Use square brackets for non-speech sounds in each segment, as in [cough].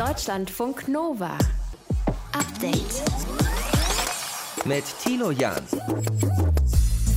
Deutschlandfunk Nova. Update. Mit Tilo Jan.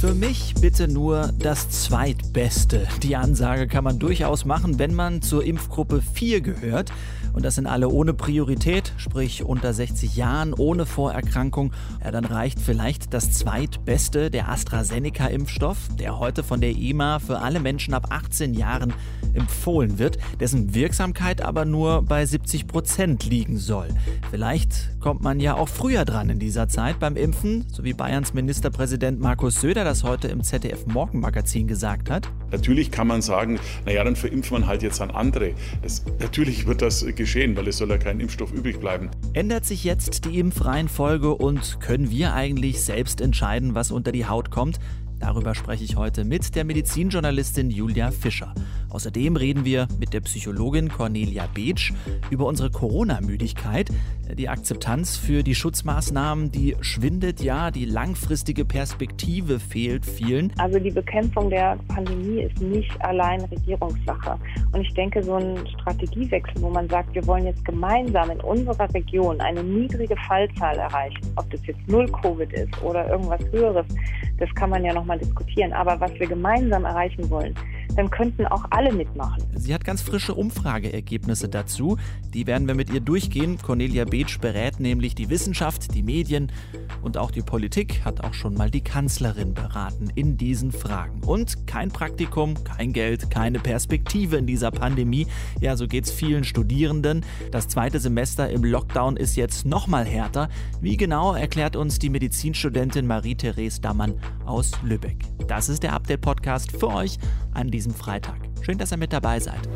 Für mich bitte nur das Zweitbeste. Die Ansage kann man durchaus machen, wenn man zur Impfgruppe 4 gehört. Und das sind alle ohne Priorität, sprich unter 60 Jahren, ohne Vorerkrankung. Ja, dann reicht vielleicht das Zweitbeste, der AstraZeneca-Impfstoff, der heute von der EMA für alle Menschen ab 18 Jahren empfohlen wird, dessen Wirksamkeit aber nur bei 70 Prozent liegen soll. Vielleicht kommt man ja auch früher dran in dieser Zeit beim Impfen, so wie Bayerns Ministerpräsident Markus Söder das heute im ZDF Morgenmagazin gesagt hat. Natürlich kann man sagen, naja, dann verimpft man halt jetzt an andere. Das, natürlich wird das geschehen, weil es soll ja kein Impfstoff übrig bleiben. Ändert sich jetzt die Impfreihenfolge und können wir eigentlich selbst entscheiden, was unter die Haut kommt? Darüber spreche ich heute mit der Medizinjournalistin Julia Fischer. Außerdem reden wir mit der Psychologin Cornelia Beetsch über unsere Corona-Müdigkeit, die Akzeptanz für die Schutzmaßnahmen, die schwindet, ja, die langfristige Perspektive fehlt vielen. Also die Bekämpfung der Pandemie ist nicht allein Regierungssache. Und ich denke, so ein Strategiewechsel, wo man sagt, wir wollen jetzt gemeinsam in unserer Region eine niedrige Fallzahl erreichen, ob das jetzt null Covid ist oder irgendwas Höheres, das kann man ja nochmal diskutieren. Aber was wir gemeinsam erreichen wollen, dann könnten auch alle mitmachen. Sie hat ganz frische Umfrageergebnisse dazu. Die werden wir mit ihr durchgehen. Cornelia Beetsch berät nämlich die Wissenschaft, die Medien und auch die Politik, hat auch schon mal die Kanzlerin beraten in diesen Fragen. Und kein Praktikum, kein Geld, keine Perspektive in dieser Pandemie. Ja, so geht es vielen Studierenden. Das zweite Semester im Lockdown ist jetzt noch mal härter. Wie genau erklärt uns die Medizinstudentin Marie-Therese Dammann aus Lübeck. Das ist der Update-Podcast für euch an diesem Freitag. Schön, dass ihr mit dabei seid.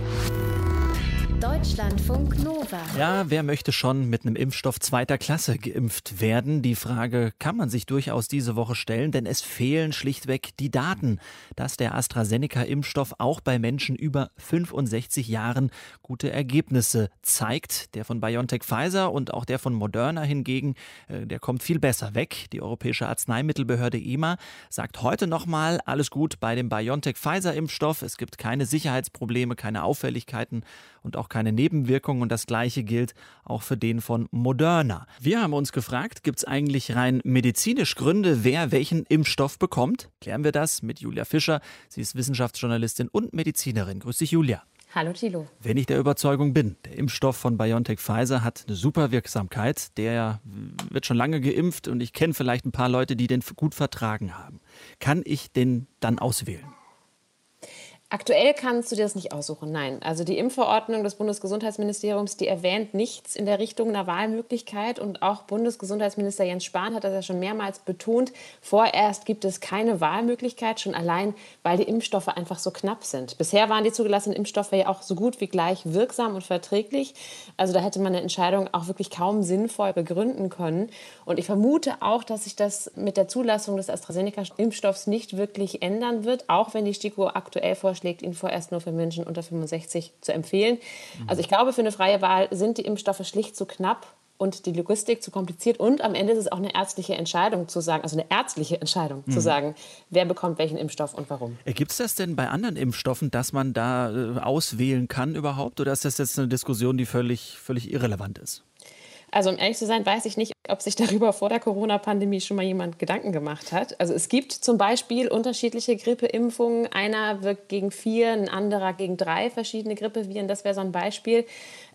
Deutschlandfunk Nova. Ja, wer möchte schon mit einem Impfstoff zweiter Klasse geimpft werden? Die Frage kann man sich durchaus diese Woche stellen, denn es fehlen schlichtweg die Daten, dass der AstraZeneca-Impfstoff auch bei Menschen über 65 Jahren gute Ergebnisse zeigt. Der von BioNTech Pfizer und auch der von Moderna hingegen, äh, der kommt viel besser weg. Die Europäische Arzneimittelbehörde EMA sagt heute nochmal, alles gut bei dem BioNTech Pfizer Impfstoff. Es gibt keine Sicherheitsprobleme, keine Auffälligkeiten und auch keine Nebenwirkungen und das gleiche gilt auch für den von Moderna. Wir haben uns gefragt, gibt es eigentlich rein medizinisch Gründe, wer welchen Impfstoff bekommt? Klären wir das mit Julia Fischer. Sie ist Wissenschaftsjournalistin und Medizinerin. Grüß dich, Julia. Hallo Thilo. Wenn ich der Überzeugung bin, der Impfstoff von BioNTech Pfizer hat eine super Wirksamkeit, der wird schon lange geimpft und ich kenne vielleicht ein paar Leute, die den gut vertragen haben. Kann ich den dann auswählen? Aktuell kannst du dir das nicht aussuchen, nein. Also die Impfverordnung des Bundesgesundheitsministeriums, die erwähnt nichts in der Richtung einer Wahlmöglichkeit. Und auch Bundesgesundheitsminister Jens Spahn hat das ja schon mehrmals betont. Vorerst gibt es keine Wahlmöglichkeit, schon allein, weil die Impfstoffe einfach so knapp sind. Bisher waren die zugelassenen Impfstoffe ja auch so gut wie gleich wirksam und verträglich. Also da hätte man eine Entscheidung auch wirklich kaum sinnvoll begründen können. Und ich vermute auch, dass sich das mit der Zulassung des AstraZeneca-Impfstoffs nicht wirklich ändern wird, auch wenn die STIKO aktuell vorstellt, vorschlägt, ihn vorerst nur für Menschen unter 65 zu empfehlen. Also ich glaube, für eine freie Wahl sind die Impfstoffe schlicht zu knapp und die Logistik zu kompliziert. Und am Ende ist es auch eine ärztliche Entscheidung zu sagen, also eine ärztliche Entscheidung mhm. zu sagen, wer bekommt welchen Impfstoff und warum. Gibt es das denn bei anderen Impfstoffen, dass man da äh, auswählen kann überhaupt? Oder ist das jetzt eine Diskussion, die völlig, völlig irrelevant ist? Also um ehrlich zu sein, weiß ich nicht, ob sich darüber vor der Corona-Pandemie schon mal jemand Gedanken gemacht hat. Also es gibt zum Beispiel unterschiedliche Grippeimpfungen. Einer wirkt gegen vier, ein anderer gegen drei verschiedene Grippeviren. Das wäre so ein Beispiel.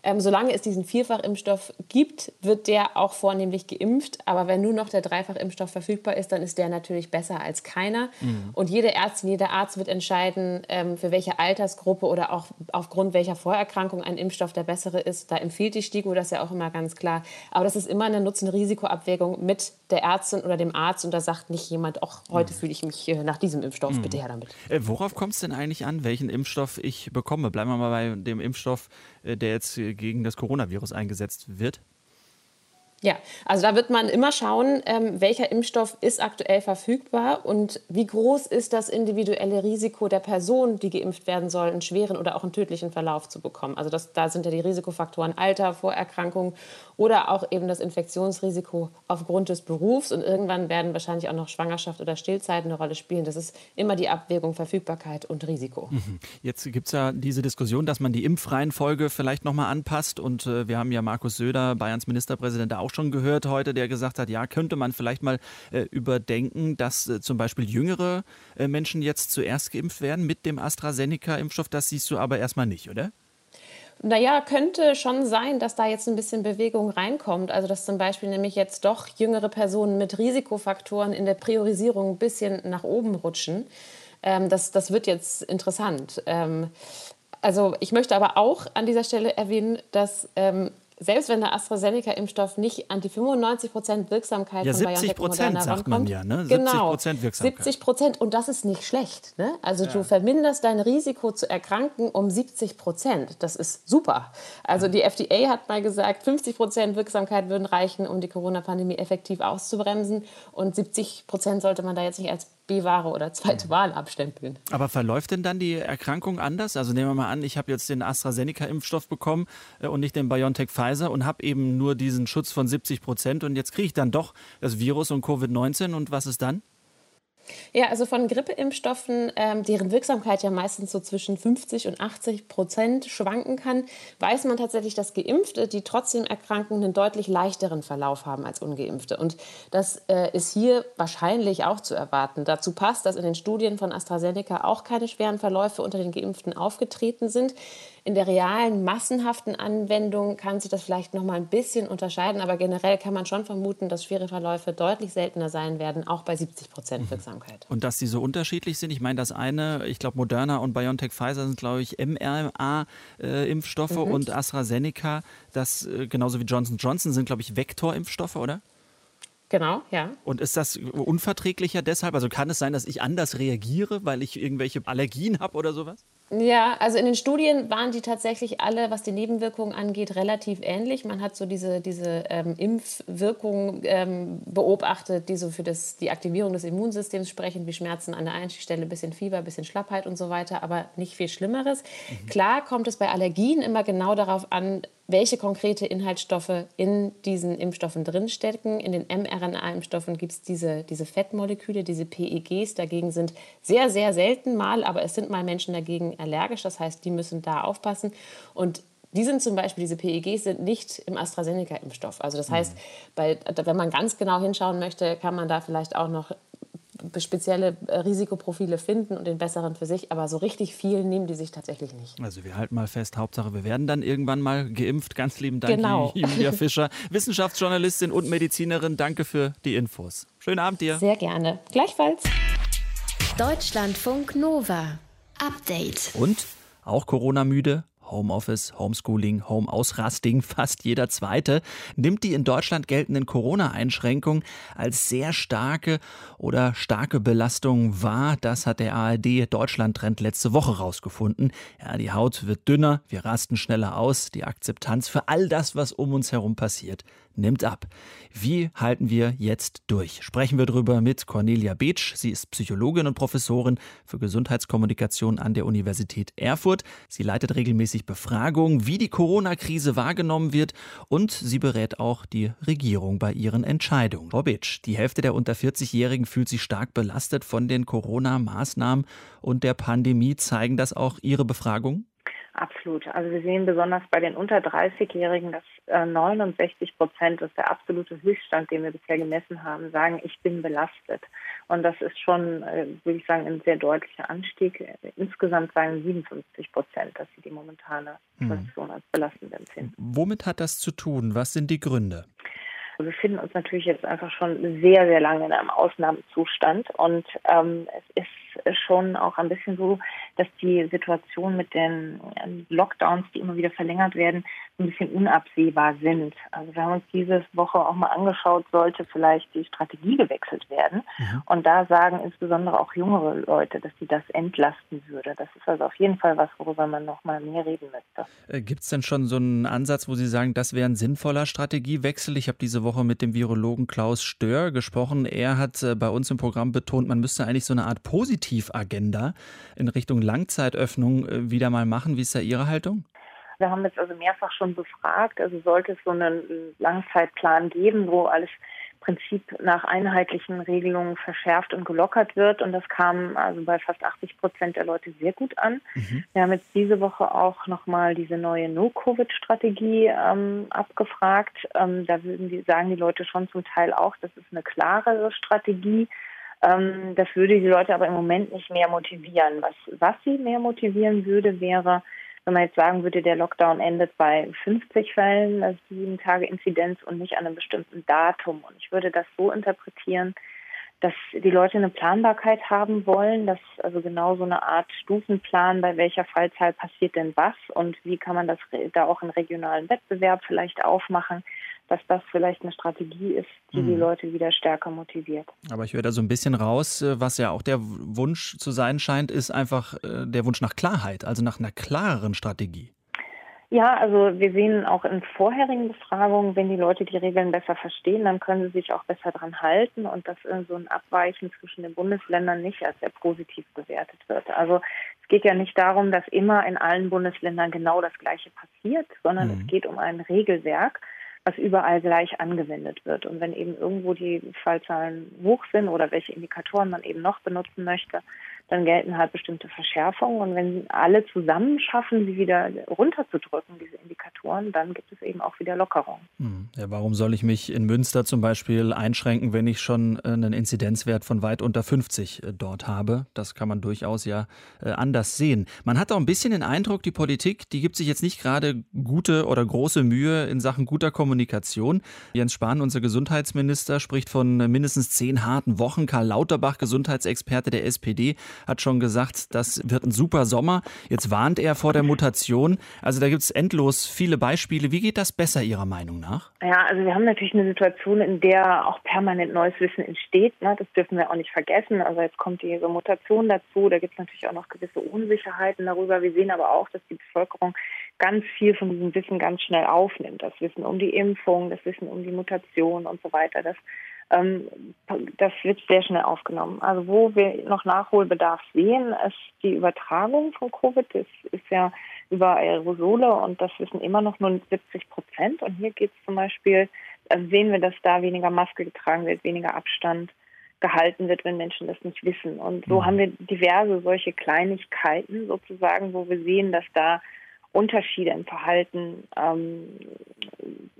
Ähm, solange es diesen Vierfachimpfstoff gibt, wird der auch vornehmlich geimpft. Aber wenn nur noch der Dreifachimpfstoff verfügbar ist, dann ist der natürlich besser als keiner. Mhm. Und jede Ärztin, jeder Arzt wird entscheiden, ähm, für welche Altersgruppe oder auch aufgrund welcher Vorerkrankung ein Impfstoff der bessere ist. Da empfiehlt die STIKO das ja auch immer ganz klar. Aber das ist immer eine Nutzen-Risiko-Abwägung mit der Ärztin oder dem Arzt. Und da sagt nicht jemand, ach, heute mhm. fühle ich mich äh, nach diesem Impfstoff, mhm. bitte her damit. Äh, worauf kommt es denn eigentlich an, welchen Impfstoff ich bekomme? Bleiben wir mal bei dem Impfstoff, äh, der jetzt gegen das Coronavirus eingesetzt wird? Ja, also da wird man immer schauen, ähm, welcher Impfstoff ist aktuell verfügbar und wie groß ist das individuelle Risiko der Person, die geimpft werden soll, einen schweren oder auch einen tödlichen Verlauf zu bekommen. Also das, da sind ja die Risikofaktoren Alter, Vorerkrankung oder auch eben das Infektionsrisiko aufgrund des Berufs. Und irgendwann werden wahrscheinlich auch noch Schwangerschaft oder Stillzeit eine Rolle spielen. Das ist immer die Abwägung Verfügbarkeit und Risiko. Mhm. Jetzt gibt es ja diese Diskussion, dass man die Impfreihenfolge vielleicht nochmal anpasst. Und äh, wir haben ja Markus Söder, Bayerns Ministerpräsident, da auch schon gehört heute, der gesagt hat, ja, könnte man vielleicht mal äh, überdenken, dass äh, zum Beispiel jüngere äh, Menschen jetzt zuerst geimpft werden mit dem AstraZeneca-Impfstoff. Das siehst du aber erstmal nicht, oder? Naja, könnte schon sein, dass da jetzt ein bisschen Bewegung reinkommt. Also dass zum Beispiel nämlich jetzt doch jüngere Personen mit Risikofaktoren in der Priorisierung ein bisschen nach oben rutschen. Ähm, das, das wird jetzt interessant. Ähm, also ich möchte aber auch an dieser Stelle erwähnen, dass ähm, selbst wenn der AstraZeneca-Impfstoff nicht an die 95 Prozent Wirksamkeit ja, von BioNTech und Moderna sagt man ja, ne? 70 genau, Wirksamkeit. 70 Prozent und das ist nicht schlecht. Ne? Also ja. du verminderst dein Risiko zu erkranken um 70 Prozent. Das ist super. Also die FDA hat mal gesagt, 50 Prozent Wirksamkeit würden reichen, um die Corona-Pandemie effektiv auszubremsen und 70 Prozent sollte man da jetzt nicht als B-Ware oder zweite Wahl abstempeln. Aber verläuft denn dann die Erkrankung anders? Also nehmen wir mal an, ich habe jetzt den AstraZeneca-Impfstoff bekommen äh, und nicht den BioNTech Pfizer und habe eben nur diesen Schutz von 70 Prozent und jetzt kriege ich dann doch das Virus und Covid-19 und was ist dann? Ja, also von Grippeimpfstoffen, ähm, deren Wirksamkeit ja meistens so zwischen 50 und 80 Prozent schwanken kann, weiß man tatsächlich, dass Geimpfte, die trotzdem erkranken, einen deutlich leichteren Verlauf haben als Ungeimpfte. Und das äh, ist hier wahrscheinlich auch zu erwarten. Dazu passt, dass in den Studien von AstraZeneca auch keine schweren Verläufe unter den Geimpften aufgetreten sind. In der realen, massenhaften Anwendung kann sich das vielleicht noch mal ein bisschen unterscheiden, aber generell kann man schon vermuten, dass schwere Verläufe deutlich seltener sein werden, auch bei 70 Prozent mhm. Wirksamkeit. Und dass die so unterschiedlich sind, ich meine, das eine, ich glaube, Moderna und BioNTech Pfizer sind, glaube ich, mRNA-Impfstoffe mhm. und AstraZeneca, das äh, genauso wie Johnson Johnson sind, glaube ich, Vektorimpfstoffe, oder? Genau, ja. Und ist das unverträglicher deshalb? Also kann es sein, dass ich anders reagiere, weil ich irgendwelche Allergien habe oder sowas? Ja, also in den Studien waren die tatsächlich alle, was die Nebenwirkungen angeht, relativ ähnlich. Man hat so diese, diese ähm, Impfwirkungen ähm, beobachtet, die so für das, die Aktivierung des Immunsystems sprechen, wie Schmerzen an der Einstichstelle, bisschen Fieber, bisschen Schlappheit und so weiter, aber nicht viel Schlimmeres. Mhm. Klar kommt es bei Allergien immer genau darauf an, welche konkrete Inhaltsstoffe in diesen Impfstoffen drinstecken. In den mRNA-Impfstoffen gibt es diese, diese Fettmoleküle, diese PEGs. Dagegen sind sehr, sehr selten mal, aber es sind mal Menschen dagegen allergisch. Das heißt, die müssen da aufpassen. Und die sind zum Beispiel, diese PEGs sind nicht im AstraZeneca-Impfstoff. Also das heißt, bei, wenn man ganz genau hinschauen möchte, kann man da vielleicht auch noch spezielle äh, Risikoprofile finden und den besseren für sich, aber so richtig viel nehmen die sich tatsächlich nicht. Also wir halten mal fest, Hauptsache wir werden dann irgendwann mal geimpft. Ganz lieben Dank, genau. [laughs] Julia Fischer, Wissenschaftsjournalistin und Medizinerin. Danke für die Infos. Schönen Abend dir. Sehr gerne. Gleichfalls. Deutschlandfunk Nova. Update. Und auch Corona-müde? Homeoffice, Homeschooling, Homeausrasting, [laughs] fast jeder zweite, nimmt die in Deutschland geltenden Corona-Einschränkungen als sehr starke oder starke Belastung wahr. Das hat der ARD Deutschland-Trend letzte Woche rausgefunden. Ja, die Haut wird dünner, wir rasten schneller aus, die Akzeptanz für all das, was um uns herum passiert, nimmt ab. Wie halten wir jetzt durch? Sprechen wir darüber mit Cornelia Beetsch. Sie ist Psychologin und Professorin für Gesundheitskommunikation an der Universität Erfurt. Sie leitet regelmäßig Befragungen, wie die Corona-Krise wahrgenommen wird und sie berät auch die Regierung bei ihren Entscheidungen. Beetsch, die Hälfte der unter 40-Jährigen fühlt sich stark belastet von den Corona-Maßnahmen und der Pandemie. Zeigen das auch Ihre Befragungen? Absolut. Also wir sehen besonders bei den unter 30-Jährigen, dass äh, 69 Prozent, das ist der absolute Höchststand, den wir bisher gemessen haben, sagen, ich bin belastet. Und das ist schon, äh, würde ich sagen, ein sehr deutlicher Anstieg. Insgesamt sagen 57 Prozent, dass sie die momentane hm. Situation als belastend empfinden. Womit hat das zu tun? Was sind die Gründe? Wir befinden uns natürlich jetzt einfach schon sehr, sehr lange in einem Ausnahmezustand und ähm, es ist schon auch ein bisschen so, dass die Situation mit den äh, Lockdowns, die immer wieder verlängert werden, ein bisschen unabsehbar sind. Also wir haben uns diese Woche auch mal angeschaut, sollte vielleicht die Strategie gewechselt werden. Mhm. Und da sagen insbesondere auch jüngere Leute, dass sie das entlasten würde. Das ist also auf jeden Fall was, worüber man noch mal mehr reden müsste. Äh, Gibt es denn schon so einen Ansatz, wo Sie sagen, das wäre ein sinnvoller Strategiewechsel? Ich habe diese Woche mit dem Virologen Klaus Stör gesprochen. Er hat äh, bei uns im Programm betont, man müsste eigentlich so eine Art Positivagenda in Richtung Langzeitöffnung äh, wieder mal machen. Wie ist da Ihre Haltung? Wir haben jetzt also mehrfach schon befragt, also sollte es so einen Langzeitplan geben, wo alles Prinzip nach einheitlichen Regelungen verschärft und gelockert wird. Und das kam also bei fast 80 Prozent der Leute sehr gut an. Mhm. Wir haben jetzt diese Woche auch nochmal diese neue No-Covid-Strategie ähm, abgefragt. Ähm, da würden die, sagen die Leute schon zum Teil auch, das ist eine klarere Strategie. Ähm, das würde die Leute aber im Moment nicht mehr motivieren. Was, was sie mehr motivieren würde, wäre, wenn man jetzt sagen würde, der Lockdown endet bei 50 Fällen, also sieben Tage Inzidenz und nicht an einem bestimmten Datum. Und ich würde das so interpretieren, dass die Leute eine Planbarkeit haben wollen, dass also genau so eine Art Stufenplan, bei welcher Fallzahl passiert denn was und wie kann man das da auch in regionalen Wettbewerb vielleicht aufmachen, dass das vielleicht eine Strategie ist, die mhm. die Leute wieder stärker motiviert. Aber ich höre da so ein bisschen raus, äh, was ja auch der Wunsch zu sein scheint, ist einfach äh, der Wunsch nach Klarheit, also nach einer klareren Strategie. Ja, also wir sehen auch in vorherigen Befragungen, wenn die Leute die Regeln besser verstehen, dann können sie sich auch besser dran halten und dass so ein Abweichen zwischen den Bundesländern nicht als sehr positiv bewertet wird. Also es geht ja nicht darum, dass immer in allen Bundesländern genau das Gleiche passiert, sondern mhm. es geht um ein Regelwerk, was überall gleich angewendet wird. Und wenn eben irgendwo die Fallzahlen hoch sind oder welche Indikatoren man eben noch benutzen möchte, dann gelten halt bestimmte Verschärfungen. Und wenn alle zusammen schaffen, sie wieder runterzudrücken, diese Indikatoren, dann gibt es eben auch wieder Lockerungen. Hm. Ja, warum soll ich mich in Münster zum Beispiel einschränken, wenn ich schon äh, einen Inzidenzwert von weit unter 50 äh, dort habe? Das kann man durchaus ja äh, anders sehen. Man hat auch ein bisschen den Eindruck, die Politik, die gibt sich jetzt nicht gerade gute oder große Mühe in Sachen guter Kommunikation. Jens Spahn, unser Gesundheitsminister, spricht von mindestens zehn harten Wochen. Karl Lauterbach, Gesundheitsexperte der SPD, hat schon gesagt, das wird ein super Sommer. Jetzt warnt er vor der Mutation. Also da gibt es endlos viele Beispiele. Wie geht das besser Ihrer Meinung nach? Ja, also wir haben natürlich eine Situation, in der auch permanent neues Wissen entsteht. Ne? Das dürfen wir auch nicht vergessen. Also jetzt kommt die Mutation dazu. Da gibt es natürlich auch noch gewisse Unsicherheiten darüber. Wir sehen aber auch, dass die Bevölkerung ganz viel von diesem Wissen ganz schnell aufnimmt. Das Wissen um die Impfung, das Wissen um die Mutation und so weiter. Das das wird sehr schnell aufgenommen. Also wo wir noch Nachholbedarf sehen, ist die Übertragung von Covid. Das ist ja über Aerosole und das wissen immer noch nur 70 Prozent. Und hier geht es zum Beispiel, also sehen wir, dass da weniger Maske getragen wird, weniger Abstand gehalten wird, wenn Menschen das nicht wissen. Und so mhm. haben wir diverse solche Kleinigkeiten sozusagen, wo wir sehen, dass da Unterschiede im Verhalten ähm,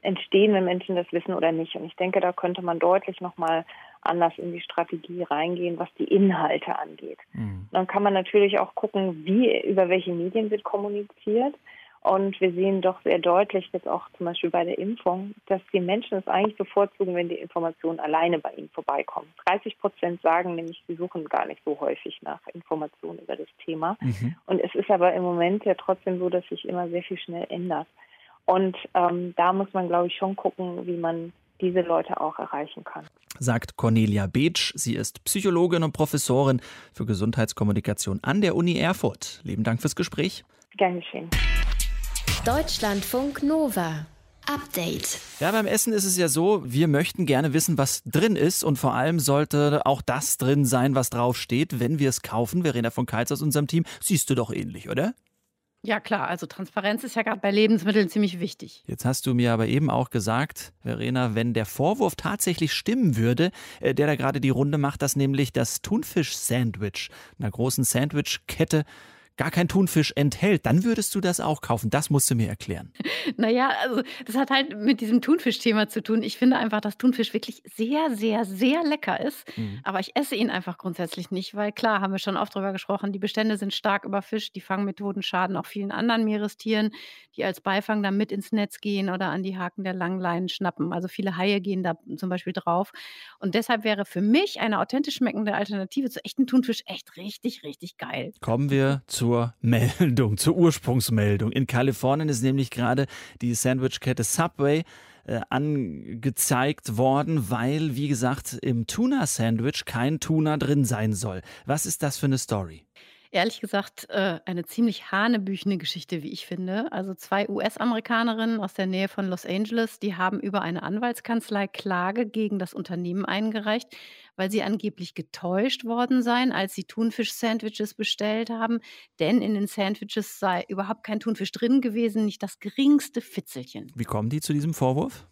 entstehen, wenn Menschen das wissen oder nicht. Und ich denke, da könnte man deutlich nochmal anders in die Strategie reingehen, was die Inhalte angeht. Mhm. Dann kann man natürlich auch gucken, wie, über welche Medien wird kommuniziert. Und wir sehen doch sehr deutlich jetzt auch zum Beispiel bei der Impfung, dass die Menschen es eigentlich bevorzugen, wenn die Informationen alleine bei ihnen vorbeikommen. 30 Prozent sagen nämlich, sie suchen gar nicht so häufig nach Informationen über das Thema. Mhm. Und es ist aber im Moment ja trotzdem so, dass sich immer sehr viel schnell ändert. Und ähm, da muss man, glaube ich, schon gucken, wie man diese Leute auch erreichen kann. Sagt Cornelia Beetsch. Sie ist Psychologin und Professorin für Gesundheitskommunikation an der Uni Erfurt. Lieben Dank fürs Gespräch. Gern geschehen. Deutschlandfunk Nova. Update. Ja, beim Essen ist es ja so, wir möchten gerne wissen, was drin ist und vor allem sollte auch das drin sein, was drauf steht, wenn wir es kaufen. Verena von Keitz aus unserem Team, siehst du doch ähnlich, oder? Ja, klar. Also Transparenz ist ja gerade bei Lebensmitteln ziemlich wichtig. Jetzt hast du mir aber eben auch gesagt, Verena, wenn der Vorwurf tatsächlich stimmen würde, äh, der da gerade die Runde macht, dass nämlich das Thunfisch-Sandwich einer großen Sandwich-Kette gar kein Thunfisch enthält, dann würdest du das auch kaufen. Das musst du mir erklären. [laughs] Naja, also das hat halt mit diesem Thunfisch-Thema zu tun. Ich finde einfach, dass Thunfisch wirklich sehr, sehr, sehr lecker ist. Mhm. Aber ich esse ihn einfach grundsätzlich nicht, weil klar, haben wir schon oft drüber gesprochen, die Bestände sind stark überfischt. Die Fangmethoden schaden auch vielen anderen Meerestieren, die als Beifang dann mit ins Netz gehen oder an die Haken der Langleinen schnappen. Also viele Haie gehen da zum Beispiel drauf. Und deshalb wäre für mich eine authentisch schmeckende Alternative zu echten Thunfisch echt richtig, richtig geil. Kommen wir zu zur Meldung, zur Ursprungsmeldung. In Kalifornien ist nämlich gerade die Sandwichkette Subway äh, angezeigt worden, weil, wie gesagt, im Tuna-Sandwich kein Tuna drin sein soll. Was ist das für eine Story? Ehrlich gesagt, äh, eine ziemlich hanebüchene Geschichte, wie ich finde. Also zwei US-Amerikanerinnen aus der Nähe von Los Angeles, die haben über eine Anwaltskanzlei Klage gegen das Unternehmen eingereicht, weil sie angeblich getäuscht worden seien, als sie Thunfisch-Sandwiches bestellt haben. Denn in den Sandwiches sei überhaupt kein Thunfisch drin gewesen, nicht das geringste Fitzelchen. Wie kommen die zu diesem Vorwurf?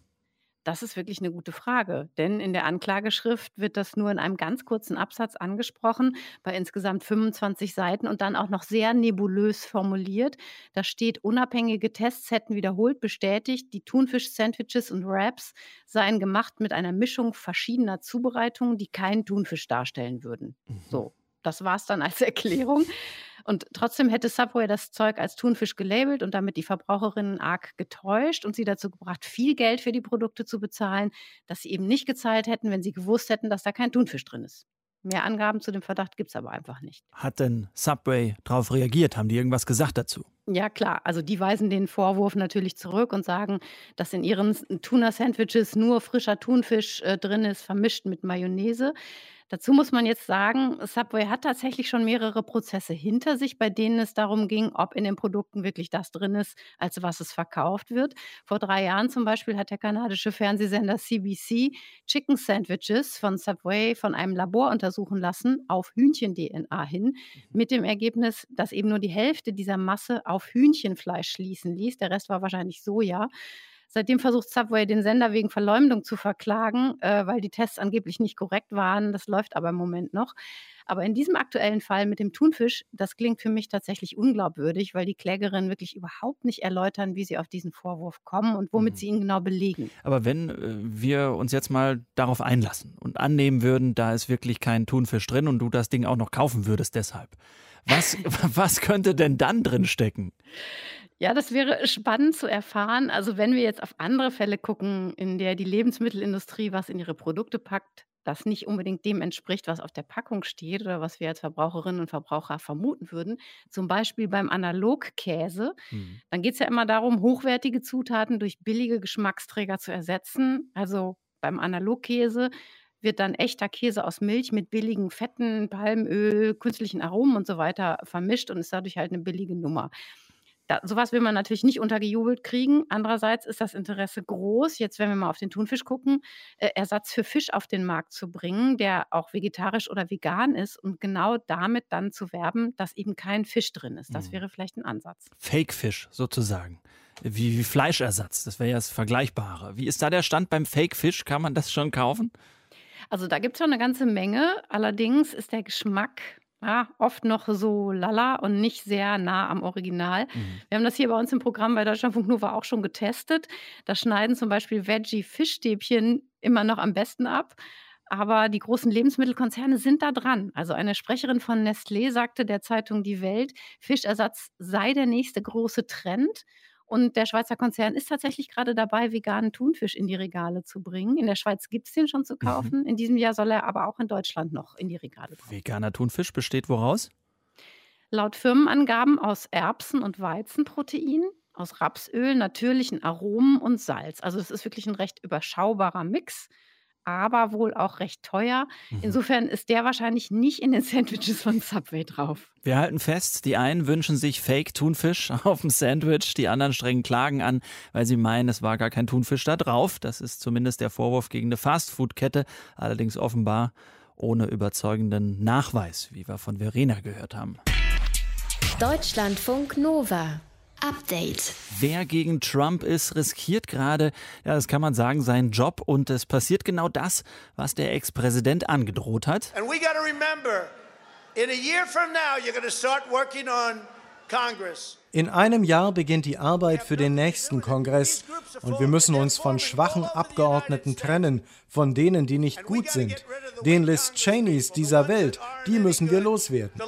Das ist wirklich eine gute Frage, denn in der Anklageschrift wird das nur in einem ganz kurzen Absatz angesprochen, bei insgesamt 25 Seiten und dann auch noch sehr nebulös formuliert. Da steht, unabhängige Tests hätten wiederholt bestätigt, die Thunfisch-Sandwiches und Wraps seien gemacht mit einer Mischung verschiedener Zubereitungen, die keinen Thunfisch darstellen würden. Mhm. So, das war es dann als [laughs] Erklärung. Und trotzdem hätte Subway das Zeug als Thunfisch gelabelt und damit die Verbraucherinnen arg getäuscht und sie dazu gebracht, viel Geld für die Produkte zu bezahlen, das sie eben nicht gezahlt hätten, wenn sie gewusst hätten, dass da kein Thunfisch drin ist. Mehr Angaben zu dem Verdacht gibt es aber einfach nicht. Hat denn Subway darauf reagiert? Haben die irgendwas gesagt dazu? Ja, klar. Also die weisen den Vorwurf natürlich zurück und sagen, dass in ihren Tuna-Sandwiches nur frischer Thunfisch äh, drin ist, vermischt mit Mayonnaise. Dazu muss man jetzt sagen, Subway hat tatsächlich schon mehrere Prozesse hinter sich, bei denen es darum ging, ob in den Produkten wirklich das drin ist, als was es verkauft wird. Vor drei Jahren zum Beispiel hat der kanadische Fernsehsender CBC Chicken Sandwiches von Subway von einem Labor untersuchen lassen auf Hühnchen-DNA hin, mhm. mit dem Ergebnis, dass eben nur die Hälfte dieser Masse auf Hühnchenfleisch schließen ließ. Der Rest war wahrscheinlich Soja. Seitdem versucht Subway den Sender wegen Verleumdung zu verklagen, äh, weil die Tests angeblich nicht korrekt waren. Das läuft aber im Moment noch. Aber in diesem aktuellen Fall mit dem Thunfisch, das klingt für mich tatsächlich unglaubwürdig, weil die Klägerinnen wirklich überhaupt nicht erläutern, wie sie auf diesen Vorwurf kommen und womit mhm. sie ihn genau belegen. Aber wenn äh, wir uns jetzt mal darauf einlassen und annehmen würden, da ist wirklich kein Thunfisch drin und du das Ding auch noch kaufen würdest deshalb, was, [laughs] was könnte denn dann drin stecken? Ja, das wäre spannend zu erfahren. Also wenn wir jetzt auf andere Fälle gucken, in der die Lebensmittelindustrie was in ihre Produkte packt, das nicht unbedingt dem entspricht, was auf der Packung steht oder was wir als Verbraucherinnen und Verbraucher vermuten würden. Zum Beispiel beim Analogkäse. Mhm. Dann geht es ja immer darum, hochwertige Zutaten durch billige Geschmacksträger zu ersetzen. Also beim Analogkäse wird dann echter Käse aus Milch mit billigen Fetten, Palmöl, künstlichen Aromen und so weiter vermischt und ist dadurch halt eine billige Nummer. Da, sowas will man natürlich nicht untergejubelt kriegen. Andererseits ist das Interesse groß, jetzt wenn wir mal auf den Thunfisch gucken, äh, Ersatz für Fisch auf den Markt zu bringen, der auch vegetarisch oder vegan ist und genau damit dann zu werben, dass eben kein Fisch drin ist. Das mhm. wäre vielleicht ein Ansatz. Fake-Fisch sozusagen. Wie, wie Fleischersatz, das wäre ja das Vergleichbare. Wie ist da der Stand beim Fake-Fisch? Kann man das schon kaufen? Also da gibt es schon eine ganze Menge. Allerdings ist der Geschmack ja, oft noch so lala und nicht sehr nah am Original. Mhm. Wir haben das hier bei uns im Programm bei Deutschlandfunk Nova auch schon getestet. Da schneiden zum Beispiel Veggie-Fischstäbchen immer noch am besten ab. Aber die großen Lebensmittelkonzerne sind da dran. Also eine Sprecherin von Nestlé sagte der Zeitung Die Welt, Fischersatz sei der nächste große Trend. Und der Schweizer Konzern ist tatsächlich gerade dabei, veganen Thunfisch in die Regale zu bringen. In der Schweiz gibt es den schon zu mhm. kaufen. Mhm. In diesem Jahr soll er aber auch in Deutschland noch in die Regale kommen. Veganer Thunfisch besteht woraus? Laut Firmenangaben aus Erbsen- und Weizenprotein, aus Rapsöl, natürlichen Aromen und Salz. Also es ist wirklich ein recht überschaubarer Mix aber wohl auch recht teuer. Mhm. Insofern ist der wahrscheinlich nicht in den Sandwiches von Subway drauf. Wir halten fest, die einen wünschen sich Fake-Thunfisch [laughs] auf dem Sandwich, die anderen strengen Klagen an, weil sie meinen, es war gar kein Thunfisch da drauf. Das ist zumindest der Vorwurf gegen eine Fastfood-Kette, allerdings offenbar ohne überzeugenden Nachweis, wie wir von Verena gehört haben. Deutschlandfunk Nova Update. Wer gegen Trump ist, riskiert gerade, ja, das kann man sagen, seinen Job und es passiert genau das, was der Ex-Präsident angedroht hat. And we got to remember, in a year from now you're going to start working on in einem Jahr beginnt die Arbeit für den nächsten Kongress Und wir müssen uns von schwachen Abgeordneten trennen, von denen, die nicht gut sind. Den Liz Cheneys dieser Welt, die müssen wir loswerden.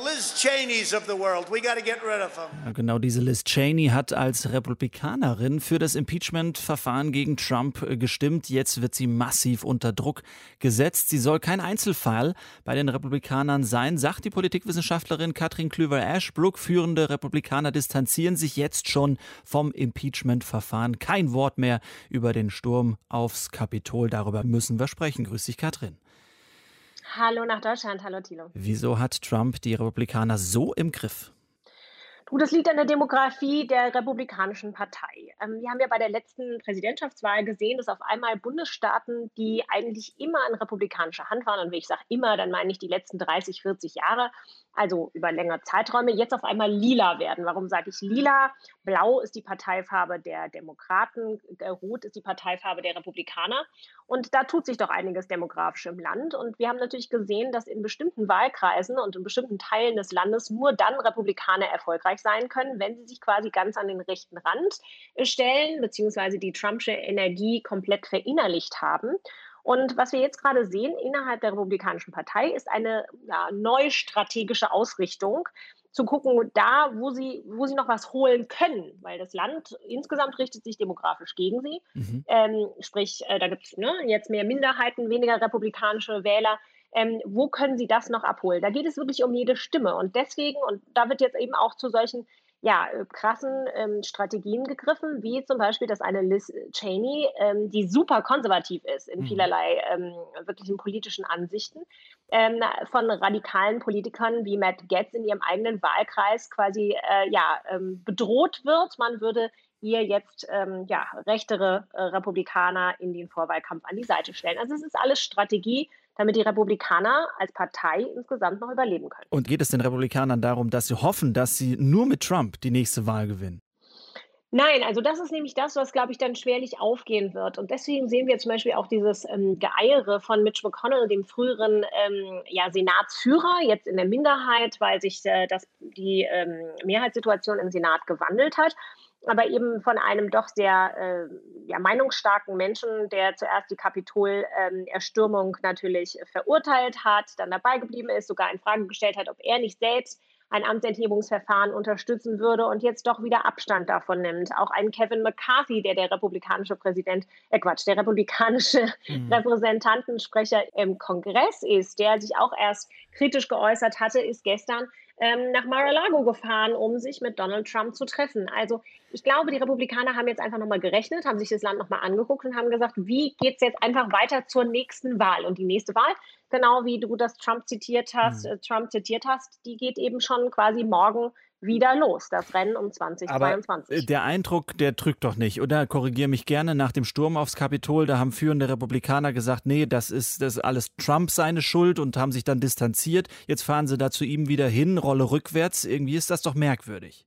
Genau diese Liz Cheney hat als Republikanerin für das Impeachment-Verfahren gegen Trump äh, gestimmt. Jetzt wird sie massiv unter Druck gesetzt. Sie soll kein Einzelfall bei den Republikanern sein, sagt die Politikwissenschaftlerin Katrin Klüver-Ashbrook. Führende Republikaner distanzieren sich jetzt schon vom Impeachment-Verfahren. Kein Wort mehr über den Sturm aufs Kapitol. Darüber müssen wir sprechen. Grüß dich, Katrin. Hallo nach Deutschland, hallo Thilo. Wieso hat Trump die Republikaner so im Griff? Du, das liegt an der Demografie der Republikanischen Partei. Ähm, wir haben ja bei der letzten Präsidentschaftswahl gesehen, dass auf einmal Bundesstaaten, die eigentlich immer in republikanischer Hand waren, und wenn ich sage immer, dann meine ich die letzten 30, 40 Jahre, also über längere Zeiträume, jetzt auf einmal lila werden. Warum sage ich lila? Blau ist die Parteifarbe der Demokraten, äh, rot ist die Parteifarbe der Republikaner. Und da tut sich doch einiges demografisch im Land. Und wir haben natürlich gesehen, dass in bestimmten Wahlkreisen und in bestimmten Teilen des Landes nur dann Republikaner erfolgreich sein können, wenn sie sich quasi ganz an den rechten Rand stellen, beziehungsweise die Trumpsche Energie komplett verinnerlicht haben. Und was wir jetzt gerade sehen innerhalb der Republikanischen Partei ist eine ja, neue strategische Ausrichtung, zu gucken, da, wo sie, wo sie noch was holen können, weil das Land insgesamt richtet sich demografisch gegen sie. Mhm. Ähm, sprich, äh, da gibt es ne, jetzt mehr Minderheiten, weniger republikanische Wähler. Ähm, wo können sie das noch abholen? Da geht es wirklich um jede Stimme. Und deswegen, und da wird jetzt eben auch zu solchen ja, äh, krassen ähm, Strategien gegriffen, wie zum Beispiel, dass eine Liz Cheney, ähm, die super konservativ ist in mhm. vielerlei ähm, wirklichen politischen Ansichten, ähm, von radikalen Politikern wie Matt Getz in ihrem eigenen Wahlkreis quasi äh, ja, ähm, bedroht wird. Man würde ihr jetzt ähm, ja, rechtere äh, Republikaner in den Vorwahlkampf an die Seite stellen. Also es ist alles Strategie damit die Republikaner als Partei insgesamt noch überleben können. Und geht es den Republikanern darum, dass sie hoffen, dass sie nur mit Trump die nächste Wahl gewinnen? Nein, also das ist nämlich das, was, glaube ich, dann schwerlich aufgehen wird. Und deswegen sehen wir zum Beispiel auch dieses ähm, Geeiere von Mitch McConnell, dem früheren ähm, ja, Senatsführer, jetzt in der Minderheit, weil sich äh, das, die ähm, Mehrheitssituation im Senat gewandelt hat aber eben von einem doch sehr äh, ja, meinungsstarken Menschen, der zuerst die Kapitolerstürmung ähm, natürlich verurteilt hat, dann dabei geblieben ist, sogar in Frage gestellt hat, ob er nicht selbst ein Amtsenthebungsverfahren unterstützen würde und jetzt doch wieder Abstand davon nimmt. Auch ein Kevin McCarthy, der der republikanische Präsident, äh Quatsch, der republikanische mhm. Repräsentantensprecher im Kongress ist, der sich auch erst kritisch geäußert hatte, ist gestern ähm, nach Mar-a-Lago gefahren, um sich mit Donald Trump zu treffen. Also ich glaube, die Republikaner haben jetzt einfach nochmal gerechnet, haben sich das Land nochmal angeguckt und haben gesagt, wie geht es jetzt einfach weiter zur nächsten Wahl? Und die nächste Wahl, genau wie du das Trump zitiert hast, mhm. äh, Trump zitiert hast, die geht eben schon quasi morgen wieder los, das Rennen um 2022. Aber äh, der Eindruck, der drückt doch nicht, oder? Korrigiere mich gerne. Nach dem Sturm aufs Kapitol, da haben führende Republikaner gesagt, nee, das ist, das ist alles Trump seine Schuld und haben sich dann distanziert. Jetzt fahren sie da zu ihm wieder hin, Rolle rückwärts. Irgendwie ist das doch merkwürdig.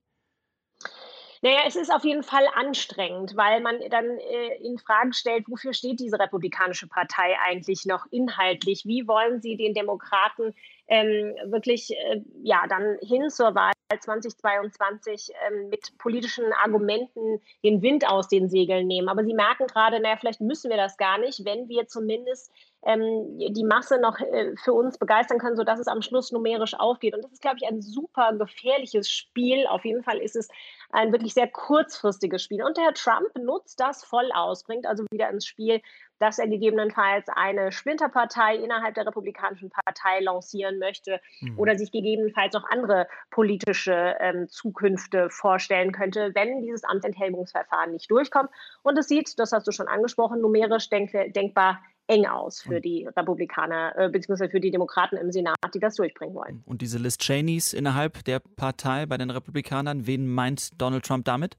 Naja, es ist auf jeden Fall anstrengend, weil man dann äh, in Frage stellt, wofür steht diese Republikanische Partei eigentlich noch inhaltlich? Wie wollen sie den Demokraten ähm, wirklich äh, ja dann hin zur Wahl 2022 ähm, mit politischen Argumenten den Wind aus den Segeln nehmen. Aber sie merken gerade, naja, vielleicht müssen wir das gar nicht, wenn wir zumindest ähm, die Masse noch äh, für uns begeistern können, sodass es am Schluss numerisch aufgeht. Und das ist, glaube ich, ein super gefährliches Spiel. Auf jeden Fall ist es ein wirklich sehr kurzfristiges Spiel. Und der Herr Trump nutzt das voll aus, bringt also wieder ins Spiel, dass er gegebenenfalls eine Splinterpartei innerhalb der Republikanischen Partei lancieren möchte mhm. oder sich gegebenenfalls auch andere politische ähm, Zukünfte vorstellen könnte, wenn dieses Amtsenthebungsverfahren nicht durchkommt. Und es sieht, das hast du schon angesprochen, numerisch denk denkbar eng aus für die Republikaner äh, bzw. für die Demokraten im Senat, die das durchbringen wollen. Und diese List Cheneys innerhalb der Partei bei den Republikanern, wen meint Donald Trump damit?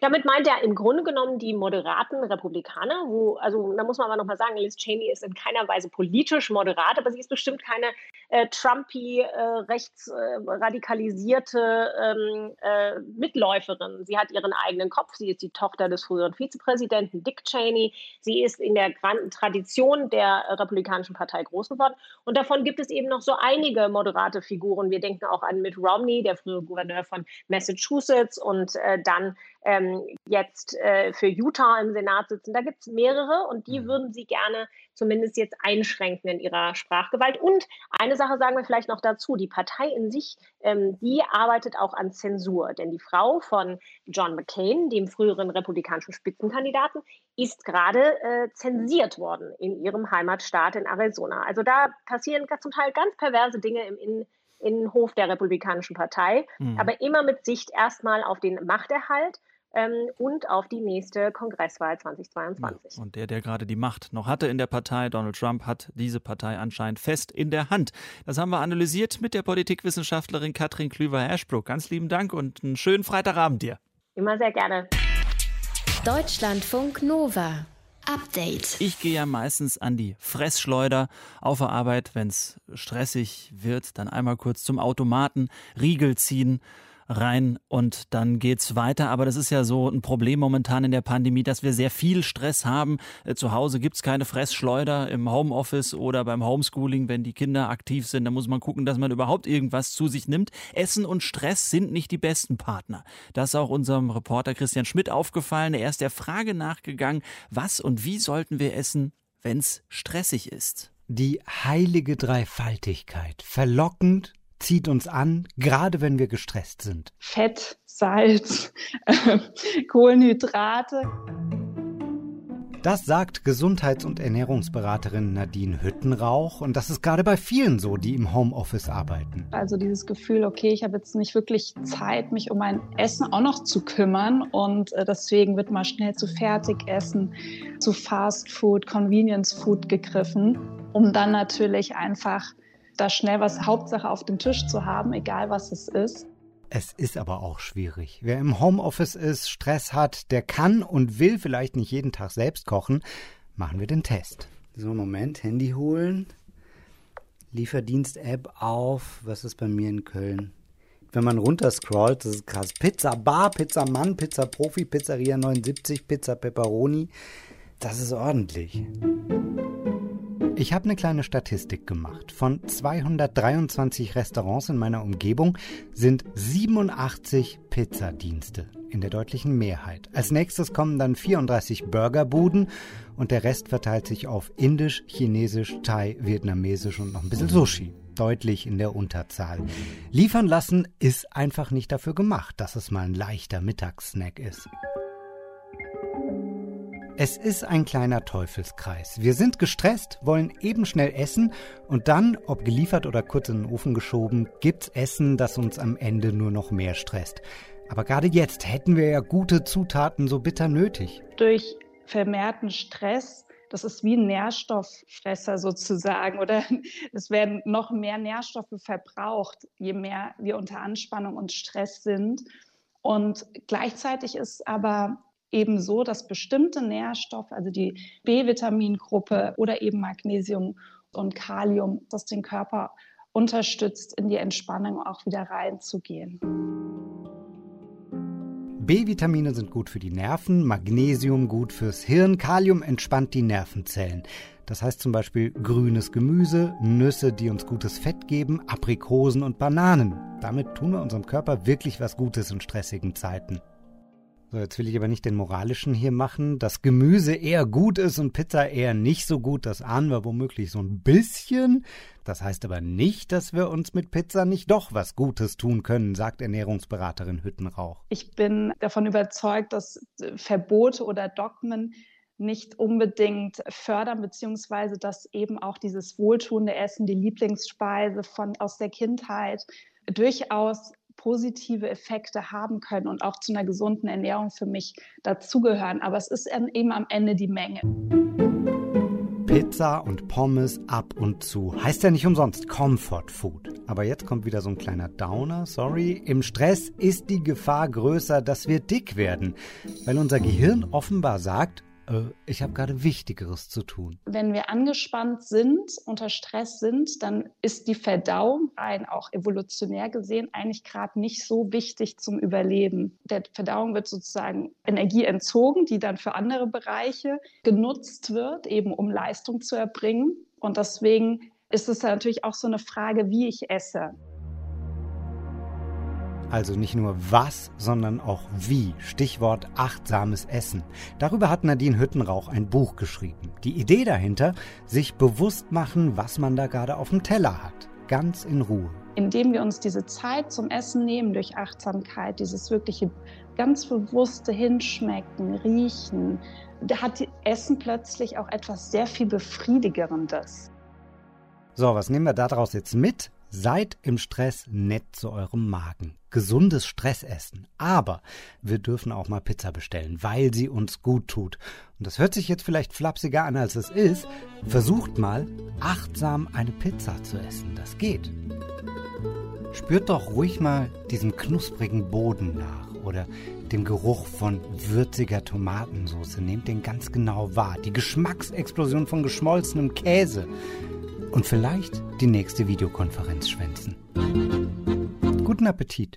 Damit meint er im Grunde genommen die moderaten Republikaner, wo, also da muss man aber nochmal sagen, Liz Cheney ist in keiner Weise politisch moderat, aber sie ist bestimmt keine äh, Trumpy, äh, rechtsradikalisierte äh, ähm, äh, Mitläuferin. Sie hat ihren eigenen Kopf, sie ist die Tochter des früheren Vizepräsidenten Dick Cheney, sie ist in der Tradition der Republikanischen Partei groß geworden und davon gibt es eben noch so einige moderate Figuren. Wir denken auch an Mitt Romney, der frühere Gouverneur von Massachusetts und äh, dann ähm, jetzt äh, für Utah im Senat sitzen. Da gibt es mehrere und die mhm. würden sie gerne zumindest jetzt einschränken in ihrer Sprachgewalt. Und eine Sache sagen wir vielleicht noch dazu, die Partei in sich, ähm, die arbeitet auch an Zensur. Denn die Frau von John McCain, dem früheren republikanischen Spitzenkandidaten, ist gerade äh, zensiert worden in ihrem Heimatstaat in Arizona. Also da passieren zum Teil ganz perverse Dinge im Innen Innenhof der Republikanischen Partei, mhm. aber immer mit Sicht erstmal auf den Machterhalt ähm, und auf die nächste Kongresswahl 2022. Ja, und der, der gerade die Macht noch hatte in der Partei, Donald Trump, hat diese Partei anscheinend fest in der Hand. Das haben wir analysiert mit der Politikwissenschaftlerin Katrin Klüver-Ashbrook. Ganz lieben Dank und einen schönen Freitagabend dir. Immer sehr gerne. Deutschlandfunk Nova. Update. Ich gehe ja meistens an die Fressschleuder auf der Arbeit, wenn es stressig wird, dann einmal kurz zum Automaten, Riegel ziehen rein und dann geht's weiter. Aber das ist ja so ein Problem momentan in der Pandemie, dass wir sehr viel Stress haben. Äh, zu Hause gibt's keine Fressschleuder im Homeoffice oder beim Homeschooling, wenn die Kinder aktiv sind. Da muss man gucken, dass man überhaupt irgendwas zu sich nimmt. Essen und Stress sind nicht die besten Partner. Das ist auch unserem Reporter Christian Schmidt aufgefallen. Er ist der Frage nachgegangen, was und wie sollten wir essen, wenn's stressig ist. Die heilige Dreifaltigkeit. Verlockend, zieht uns an, gerade wenn wir gestresst sind? Fett, Salz, [laughs] Kohlenhydrate. Das sagt Gesundheits- und Ernährungsberaterin Nadine Hüttenrauch und das ist gerade bei vielen so, die im Homeoffice arbeiten. Also dieses Gefühl, okay, ich habe jetzt nicht wirklich Zeit, mich um mein Essen auch noch zu kümmern und äh, deswegen wird mal schnell zu Fertigessen, zu Fast Food, Convenience Food gegriffen, um dann natürlich einfach da schnell was Hauptsache auf dem Tisch zu haben, egal was es ist. Es ist aber auch schwierig. Wer im Homeoffice ist, Stress hat, der kann und will vielleicht nicht jeden Tag selbst kochen. Machen wir den Test. So, Moment, Handy holen. Lieferdienst-App auf. Was ist bei mir in Köln? Wenn man runterscrollt, das ist krass. Pizza Bar, Pizza Mann, Pizza Profi, Pizzeria 79, Pizza Pepperoni. Das ist ordentlich. Ich habe eine kleine Statistik gemacht. Von 223 Restaurants in meiner Umgebung sind 87 Pizzadienste in der deutlichen Mehrheit. Als nächstes kommen dann 34 Burgerbuden und der Rest verteilt sich auf Indisch, Chinesisch, Thai, Vietnamesisch und noch ein bisschen Sushi. Deutlich in der Unterzahl. Liefern lassen ist einfach nicht dafür gemacht, dass es mal ein leichter Mittagssnack ist. Es ist ein kleiner Teufelskreis. Wir sind gestresst, wollen eben schnell essen und dann, ob geliefert oder kurz in den Ofen geschoben, gibt's Essen, das uns am Ende nur noch mehr stresst. Aber gerade jetzt hätten wir ja gute Zutaten so bitter nötig. Durch vermehrten Stress das ist wie ein Nährstofffresser sozusagen oder [laughs] es werden noch mehr Nährstoffe verbraucht, je mehr wir unter Anspannung und Stress sind. Und gleichzeitig ist aber eben so, dass bestimmte Nährstoffe, also die B-Vitamingruppe oder eben Magnesium und Kalium, das den Körper unterstützt, in die Entspannung auch wieder reinzugehen. B-Vitamine sind gut für die Nerven, Magnesium gut fürs Hirn, Kalium entspannt die Nervenzellen. Das heißt zum Beispiel grünes Gemüse, Nüsse, die uns gutes Fett geben, Aprikosen und Bananen. Damit tun wir unserem Körper wirklich was Gutes in stressigen Zeiten. So, jetzt will ich aber nicht den moralischen hier machen. Dass Gemüse eher gut ist und Pizza eher nicht so gut, das ahnen wir womöglich so ein bisschen. Das heißt aber nicht, dass wir uns mit Pizza nicht doch was Gutes tun können, sagt Ernährungsberaterin Hüttenrauch. Ich bin davon überzeugt, dass Verbote oder Dogmen nicht unbedingt fördern, beziehungsweise dass eben auch dieses wohltuende Essen, die Lieblingsspeise von aus der Kindheit durchaus positive Effekte haben können und auch zu einer gesunden Ernährung für mich dazugehören. Aber es ist eben am Ende die Menge. Pizza und Pommes ab und zu. Heißt ja nicht umsonst Comfort Food. Aber jetzt kommt wieder so ein kleiner Downer, sorry. Im Stress ist die Gefahr größer, dass wir dick werden, weil unser Gehirn offenbar sagt, ich habe gerade Wichtigeres zu tun. Wenn wir angespannt sind, unter Stress sind, dann ist die Verdauung rein auch evolutionär gesehen eigentlich gerade nicht so wichtig zum Überleben. Der Verdauung wird sozusagen Energie entzogen, die dann für andere Bereiche genutzt wird, eben um Leistung zu erbringen. Und deswegen ist es natürlich auch so eine Frage, wie ich esse. Also nicht nur was, sondern auch wie. Stichwort achtsames Essen. Darüber hat Nadine Hüttenrauch ein Buch geschrieben. Die Idee dahinter, sich bewusst machen, was man da gerade auf dem Teller hat. Ganz in Ruhe. Indem wir uns diese Zeit zum Essen nehmen durch Achtsamkeit, dieses wirkliche ganz bewusste Hinschmecken, Riechen, da hat Essen plötzlich auch etwas sehr viel Befriedigerendes. So, was nehmen wir daraus jetzt mit? Seid im Stress nett zu eurem Magen. Gesundes Stressessen. Aber wir dürfen auch mal Pizza bestellen, weil sie uns gut tut. Und das hört sich jetzt vielleicht flapsiger an, als es ist. Versucht mal, achtsam eine Pizza zu essen. Das geht. Spürt doch ruhig mal diesem knusprigen Boden nach oder dem Geruch von würziger Tomatensauce. Nehmt den ganz genau wahr. Die Geschmacksexplosion von geschmolzenem Käse und vielleicht die nächste Videokonferenz schwänzen. Guten Appetit.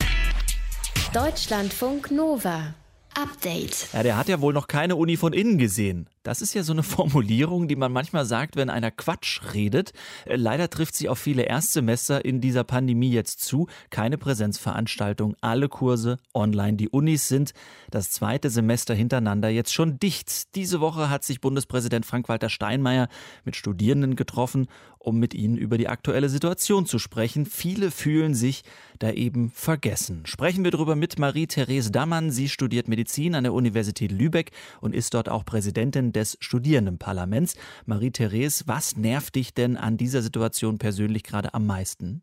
Deutschlandfunk Nova. Update. Ja, der hat ja wohl noch keine Uni von innen gesehen. Das ist ja so eine [laughs] Formulierung, die man manchmal sagt, wenn einer Quatsch redet. Äh, leider trifft sie auf viele Erstsemester in dieser Pandemie jetzt zu. Keine Präsenzveranstaltung, alle Kurse online. Die Unis sind das zweite Semester hintereinander jetzt schon dicht. Diese Woche hat sich Bundespräsident Frank-Walter Steinmeier mit Studierenden getroffen, um mit ihnen über die aktuelle Situation zu sprechen. Viele fühlen sich da eben vergessen. Sprechen wir darüber mit Marie-Therese Dammann. Sie studiert Medizin an der Universität Lübeck und ist dort auch Präsidentin des Studierendenparlaments. Marie-Therese, was nervt dich denn an dieser Situation persönlich gerade am meisten?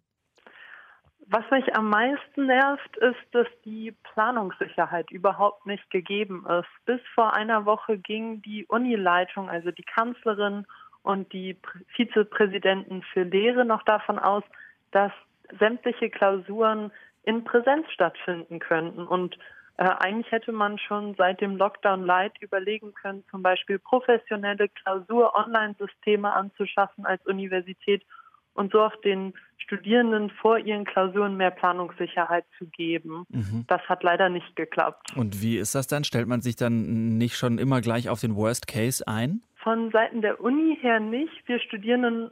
Was mich am meisten nervt, ist, dass die Planungssicherheit überhaupt nicht gegeben ist. Bis vor einer Woche ging die Unileitung, also die Kanzlerin und die Vizepräsidenten für Lehre noch davon aus, dass sämtliche Klausuren in Präsenz stattfinden könnten. Und äh, eigentlich hätte man schon seit dem Lockdown Light überlegen können, zum Beispiel professionelle Klausur-Online-Systeme anzuschaffen als Universität und so auch den Studierenden vor ihren Klausuren mehr Planungssicherheit zu geben. Mhm. Das hat leider nicht geklappt. Und wie ist das dann? Stellt man sich dann nicht schon immer gleich auf den Worst Case ein? Von Seiten der Uni her nicht. Wir Studierenden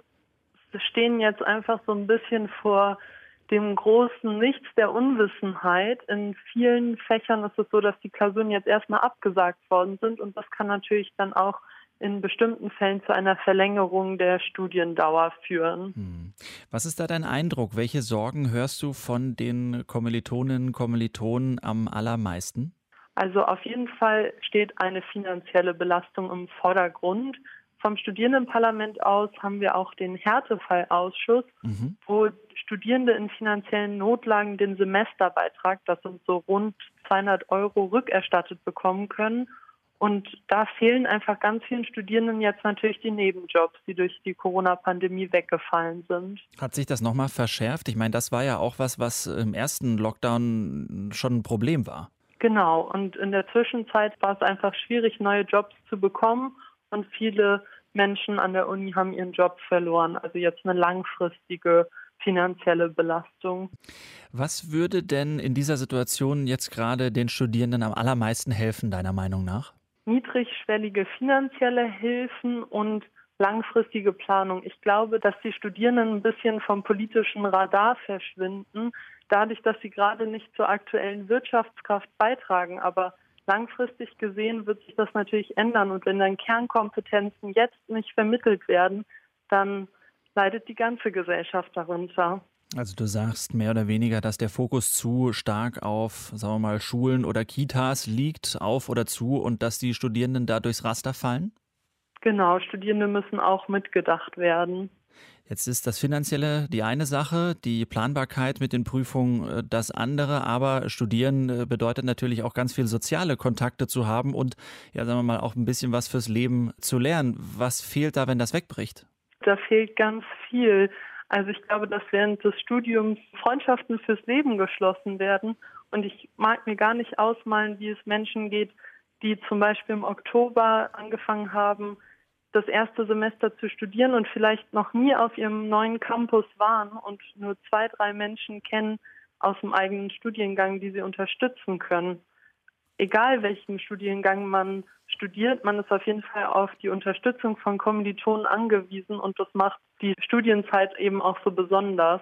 stehen jetzt einfach so ein bisschen vor dem großen Nichts der Unwissenheit. In vielen Fächern ist es so, dass die Klausuren jetzt erstmal abgesagt worden sind und das kann natürlich dann auch in bestimmten Fällen zu einer Verlängerung der Studiendauer führen. Hm. Was ist da dein Eindruck? Welche Sorgen hörst du von den Kommilitoninnen und Kommilitonen am allermeisten? Also auf jeden Fall steht eine finanzielle Belastung im Vordergrund. Vom Studierendenparlament aus haben wir auch den Härtefallausschuss, mhm. wo Studierende in finanziellen Notlagen den Semesterbeitrag, das sind so rund 200 Euro, rückerstattet bekommen können. Und da fehlen einfach ganz vielen Studierenden jetzt natürlich die Nebenjobs, die durch die Corona-Pandemie weggefallen sind. Hat sich das nochmal verschärft? Ich meine, das war ja auch was, was im ersten Lockdown schon ein Problem war. Genau. Und in der Zwischenzeit war es einfach schwierig, neue Jobs zu bekommen und viele Menschen an der Uni haben ihren Job verloren. Also jetzt eine langfristige finanzielle Belastung. Was würde denn in dieser Situation jetzt gerade den Studierenden am allermeisten helfen, deiner Meinung nach? Niedrigschwellige finanzielle Hilfen und langfristige Planung. Ich glaube, dass die Studierenden ein bisschen vom politischen Radar verschwinden, dadurch, dass sie gerade nicht zur aktuellen Wirtschaftskraft beitragen. Aber langfristig gesehen wird sich das natürlich ändern. Und wenn dann Kernkompetenzen jetzt nicht vermittelt werden, dann leidet die ganze Gesellschaft darunter. Also du sagst mehr oder weniger, dass der Fokus zu stark auf, sagen wir mal, Schulen oder Kitas liegt, auf oder zu, und dass die Studierenden da durchs Raster fallen? Genau, Studierende müssen auch mitgedacht werden. Jetzt ist das Finanzielle die eine Sache, die Planbarkeit mit den Prüfungen äh, das andere, aber Studieren äh, bedeutet natürlich auch ganz viel soziale Kontakte zu haben und ja, sagen wir mal, auch ein bisschen was fürs Leben zu lernen. Was fehlt da, wenn das wegbricht? Da fehlt ganz viel. Also ich glaube, dass während des Studiums Freundschaften fürs Leben geschlossen werden und ich mag mir gar nicht ausmalen, wie es Menschen geht, die zum Beispiel im Oktober angefangen haben, das erste Semester zu studieren und vielleicht noch nie auf ihrem neuen Campus waren und nur zwei, drei Menschen kennen aus dem eigenen Studiengang, die sie unterstützen können. Egal welchen Studiengang man studiert, man ist auf jeden Fall auf die Unterstützung von Kommilitonen angewiesen und das macht die Studienzeit eben auch so besonders.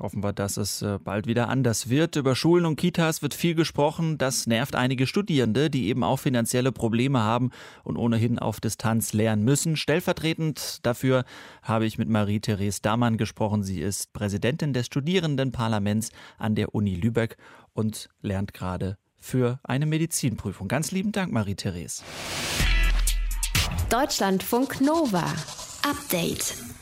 Hoffen wir, dass es äh, bald wieder anders wird. Über Schulen und Kitas wird viel gesprochen. Das nervt einige Studierende, die eben auch finanzielle Probleme haben und ohnehin auf Distanz lernen müssen. Stellvertretend dafür habe ich mit Marie-Therese Damann gesprochen. Sie ist Präsidentin des Studierendenparlaments an der Uni Lübeck und lernt gerade für eine Medizinprüfung. Ganz lieben Dank, Marie-Therese. Deutschlandfunk Nova. Update.